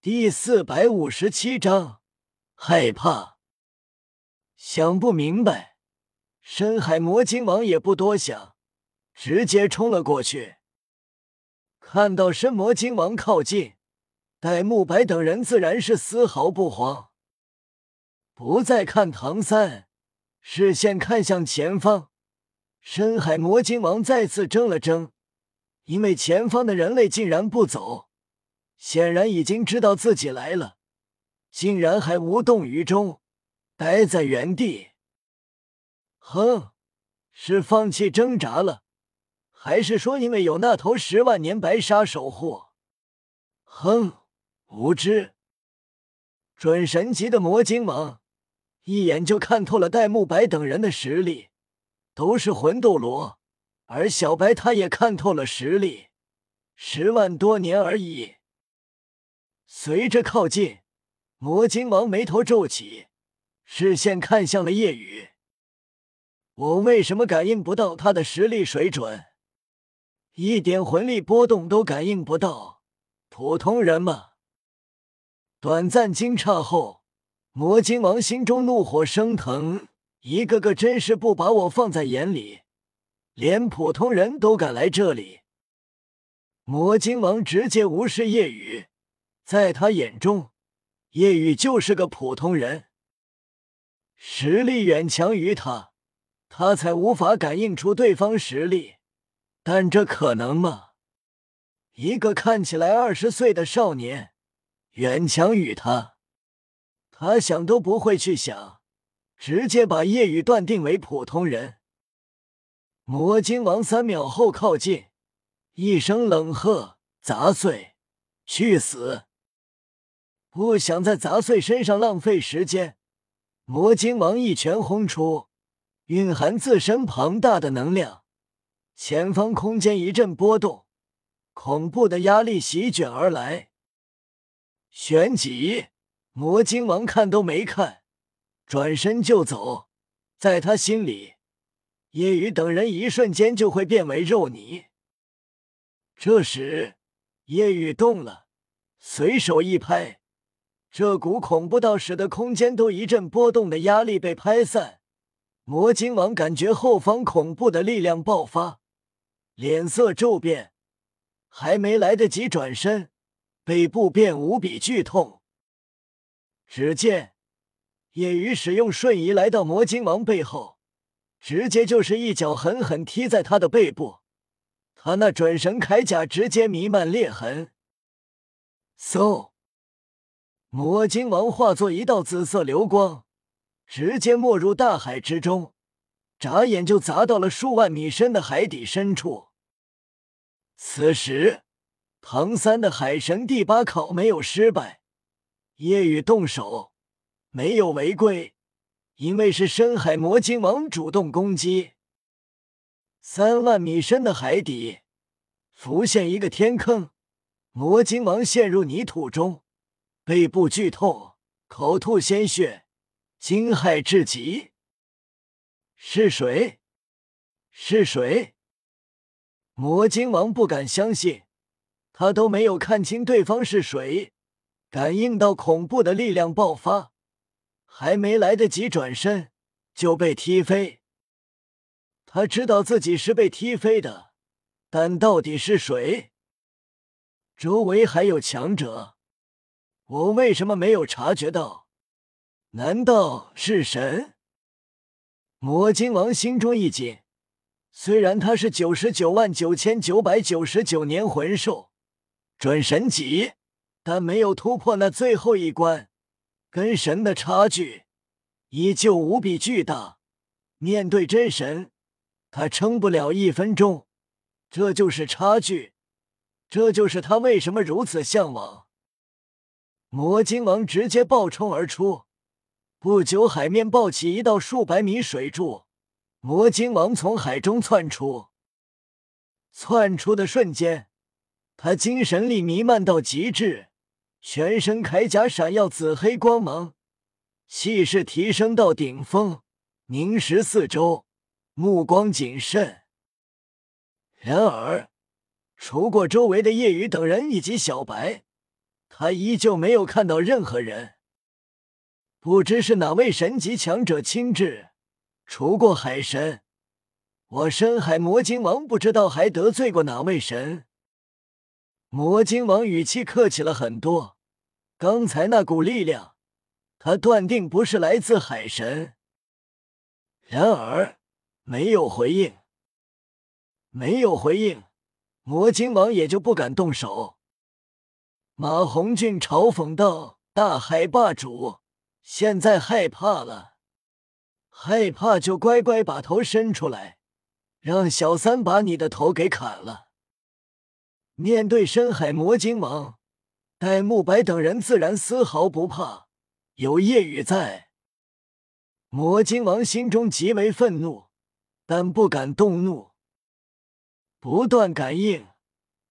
第四百五十七章害怕。想不明白，深海魔晶王也不多想，直接冲了过去。看到深魔晶王靠近，戴沐白等人自然是丝毫不慌，不再看唐三，视线看向前方。深海魔晶王再次怔了怔，因为前方的人类竟然不走，显然已经知道自己来了，竟然还无动于衷，待在原地。哼，是放弃挣扎了，还是说因为有那头十万年白鲨守护？哼，无知！准神级的魔晶王一眼就看透了戴沐白等人的实力。都是魂斗罗，而小白他也看透了实力，十万多年而已。随着靠近，魔晶王眉头皱起，视线看向了夜雨。我为什么感应不到他的实力水准？一点魂力波动都感应不到，普通人吗？短暂惊诧后，魔晶王心中怒火升腾。一个个真是不把我放在眼里，连普通人都敢来这里。魔晶王直接无视夜雨，在他眼中，叶雨就是个普通人，实力远强于他，他才无法感应出对方实力。但这可能吗？一个看起来二十岁的少年，远强于他，他想都不会去想。直接把夜雨断定为普通人。魔晶王三秒后靠近，一声冷喝：“杂碎，去死！”不想在杂碎身上浪费时间，魔晶王一拳轰出，蕴含自身庞大的能量，前方空间一阵波动，恐怖的压力席卷而来。旋即，魔晶王看都没看。转身就走，在他心里，叶雨等人一瞬间就会变为肉泥。这时，叶雨动了，随手一拍，这股恐怖到使得空间都一阵波动的压力被拍散。魔晶王感觉后方恐怖的力量爆发，脸色骤变，还没来得及转身，背部便无比剧痛。只见。夜雨使用瞬移来到魔晶王背后，直接就是一脚狠狠踢在他的背部，他那准神铠甲直接弥漫裂痕。嗖！魔晶王化作一道紫色流光，直接没入大海之中，眨眼就砸到了数万米深的海底深处。此时，唐三的海神第八考没有失败，夜雨动手。没有违规，因为是深海魔晶王主动攻击。三万米深的海底浮现一个天坑，魔晶王陷入泥土中，背部剧痛，口吐鲜血，惊骇至极。是谁？是谁？魔晶王不敢相信，他都没有看清对方是谁，感应到恐怖的力量爆发。还没来得及转身，就被踢飞。他知道自己是被踢飞的，但到底是谁？周围还有强者，我为什么没有察觉到？难道是神？魔晶王心中一紧，虽然他是九十九万九千九百九十九年魂兽，准神级，但没有突破那最后一关。跟神的差距依旧无比巨大，面对真神，他撑不了一分钟。这就是差距，这就是他为什么如此向往。魔晶王直接暴冲而出，不久海面暴起一道数百米水柱，魔晶王从海中窜出。窜出的瞬间，他精神力弥漫到极致。全身铠甲闪耀紫黑光芒，气势提升到顶峰，凝视四周，目光谨慎。然而，除过周围的夜雨等人以及小白，他依旧没有看到任何人。不知是哪位神级强者亲至，除过海神，我深海魔晶王不知道还得罪过哪位神。魔晶王语气客气了很多。刚才那股力量，他断定不是来自海神。然而没有回应，没有回应，魔晶王也就不敢动手。马红俊嘲讽道：“大海霸主，现在害怕了，害怕就乖乖把头伸出来，让小三把你的头给砍了。”面对深海魔晶王。戴沐白等人自然丝毫不怕，有夜雨在。魔晶王心中极为愤怒，但不敢动怒。不断感应，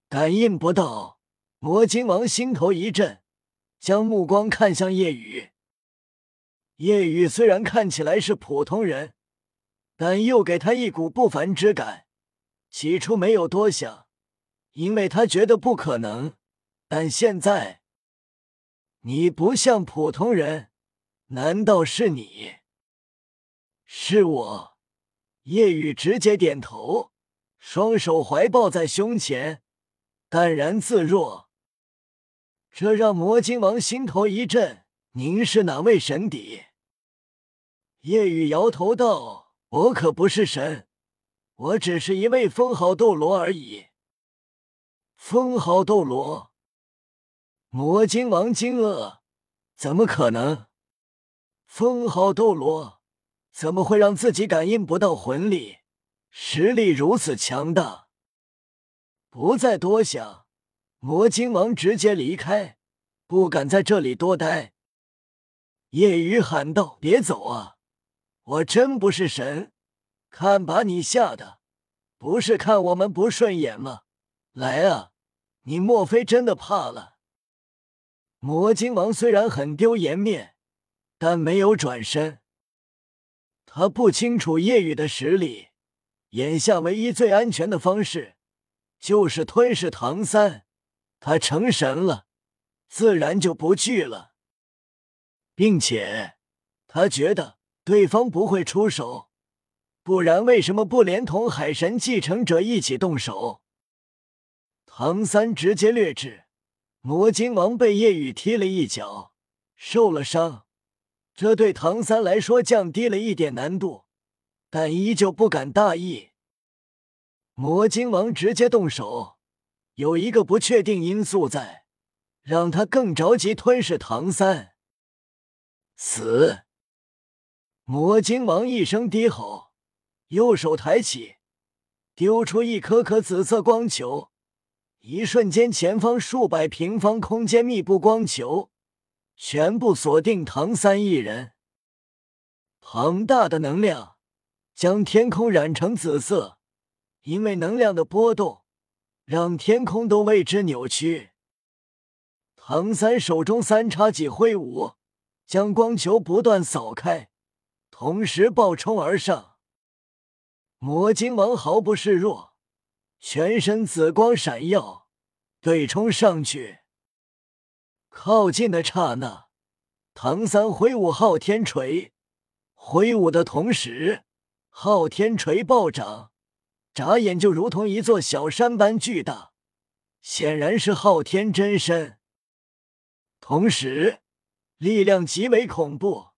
感应不到。魔晶王心头一震，将目光看向夜雨。夜雨虽然看起来是普通人，但又给他一股不凡之感。起初没有多想，因为他觉得不可能。但现在，你不像普通人，难道是你？是我。叶雨直接点头，双手怀抱在胸前，淡然自若。这让魔晶王心头一震。您是哪位神邸？夜雨摇头道：“我可不是神，我只是一位封号斗罗而已。”封号斗罗。魔晶王惊愕：“怎么可能？封号斗罗怎么会让自己感应不到魂力？实力如此强大！”不再多想，魔晶王直接离开，不敢在这里多待。夜雨喊道：“别走啊！我真不是神，看把你吓的！不是看我们不顺眼吗？来啊！你莫非真的怕了？”魔晶王虽然很丢颜面，但没有转身。他不清楚夜雨的实力，眼下唯一最安全的方式就是吞噬唐三。他成神了，自然就不惧了，并且他觉得对方不会出手，不然为什么不连同海神继承者一起动手？唐三直接掠至。魔晶王被夜雨踢了一脚，受了伤，这对唐三来说降低了一点难度，但依旧不敢大意。魔晶王直接动手，有一个不确定因素在，让他更着急吞噬唐三。死！魔晶王一声低吼，右手抬起，丢出一颗颗紫色光球。一瞬间，前方数百平方空间密布光球，全部锁定唐三一人。庞大的能量将天空染成紫色，因为能量的波动，让天空都为之扭曲。唐三手中三叉戟挥舞，将光球不断扫开，同时暴冲而上。魔晶王毫不示弱。全身紫光闪耀，对冲上去。靠近的刹那，唐三挥舞昊天锤，挥舞的同时，昊天锤暴涨，眨眼就如同一座小山般巨大，显然是昊天真身。同时，力量极为恐怖。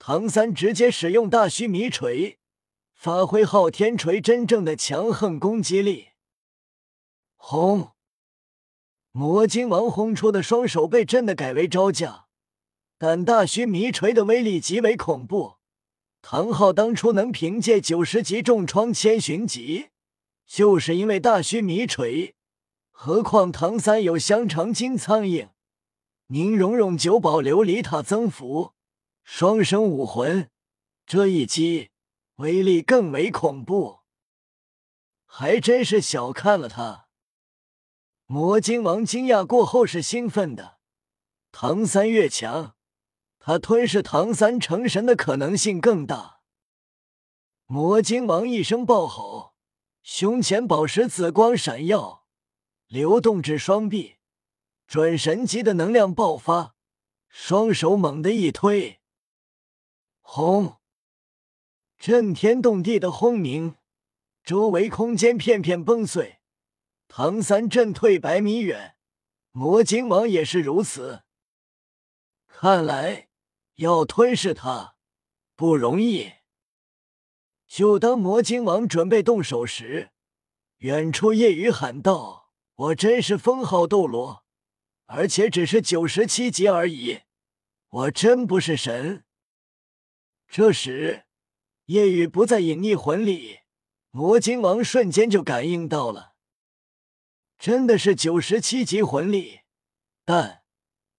唐三直接使用大须弥锤，发挥昊天锤真正的强横攻击力。轰！魔晶王轰出的双手被震得改为招架，但大须弥锤的威力极为恐怖。唐昊当初能凭借九十级重创千寻疾，就是因为大须弥锤。何况唐三有香肠金苍蝇、宁荣荣九宝琉璃塔增幅、双生武魂，这一击威力更为恐怖。还真是小看了他。魔晶王惊讶过后是兴奋的，唐三越强，他吞噬唐三成神的可能性更大。魔晶王一声暴吼，胸前宝石紫光闪耀，流动至双臂，准神级的能量爆发，双手猛地一推，轰！震天动地的轰鸣，周围空间片片崩碎，唐三震退百米远，魔晶王也是如此。看来要吞噬他不容易。就当魔晶王准备动手时，远处夜雨喊道：“我真是封号斗罗，而且只是九十七级而已，我真不是神。”这时，夜雨不在隐匿魂里，魔晶王瞬间就感应到了，真的是九十七级魂力，但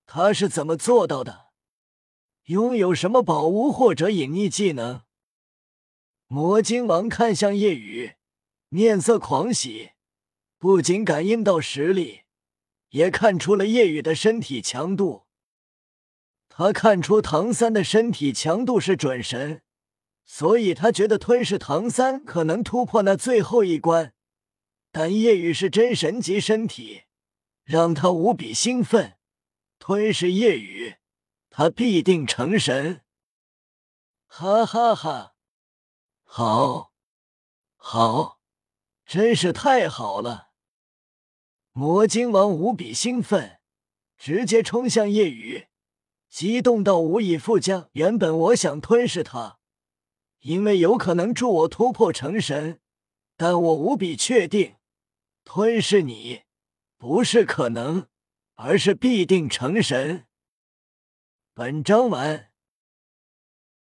他是怎么做到的？拥有什么宝物或者隐匿技能？魔晶王看向夜雨，面色狂喜，不仅感应到实力，也看出了夜雨的身体强度。他看出唐三的身体强度是准神，所以他觉得吞噬唐三可能突破那最后一关。但夜雨是真神级身体，让他无比兴奋。吞噬夜雨，他必定成神！哈哈哈。好，好，真是太好了！魔晶王无比兴奋，直接冲向夜雨，激动到无以复加。原本我想吞噬他，因为有可能助我突破成神，但我无比确定，吞噬你不是可能，而是必定成神。本章完。